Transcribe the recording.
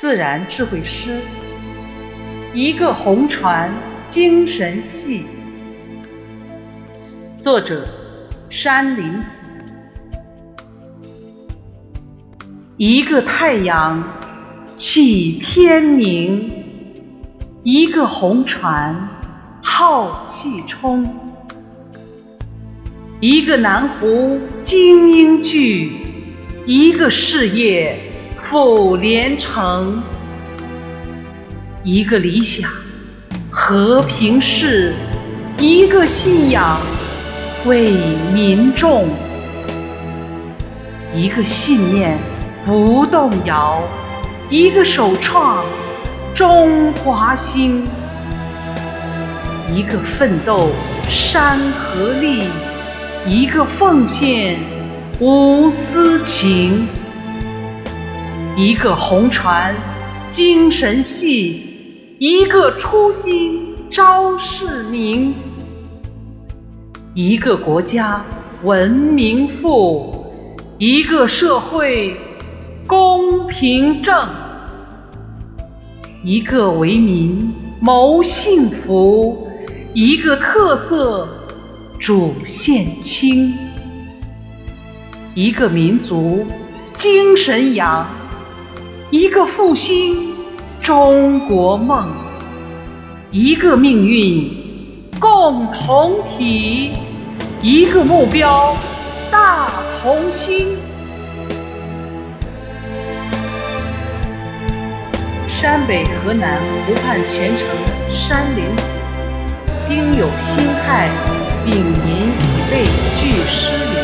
自然智慧诗，一个红船精神系。作者：山林子。一个太阳起天明，一个红船浩气冲，一个南湖精英聚，一个事业。复连城，一个理想和平事，一个信仰为民众，一个信念不动摇，一个首创中华兴，一个奋斗山河立，一个奉献无私情。一个红船精神系，一个初心招市民；一个国家文明富，一个社会公平正；一个为民谋幸福，一个特色主线清；一个民族精神扬。一个复兴中国梦，一个命运共同体，一个目标大同心。山北河南湖畔全城山林子，丁有辛亥，丙寅乙未具诗。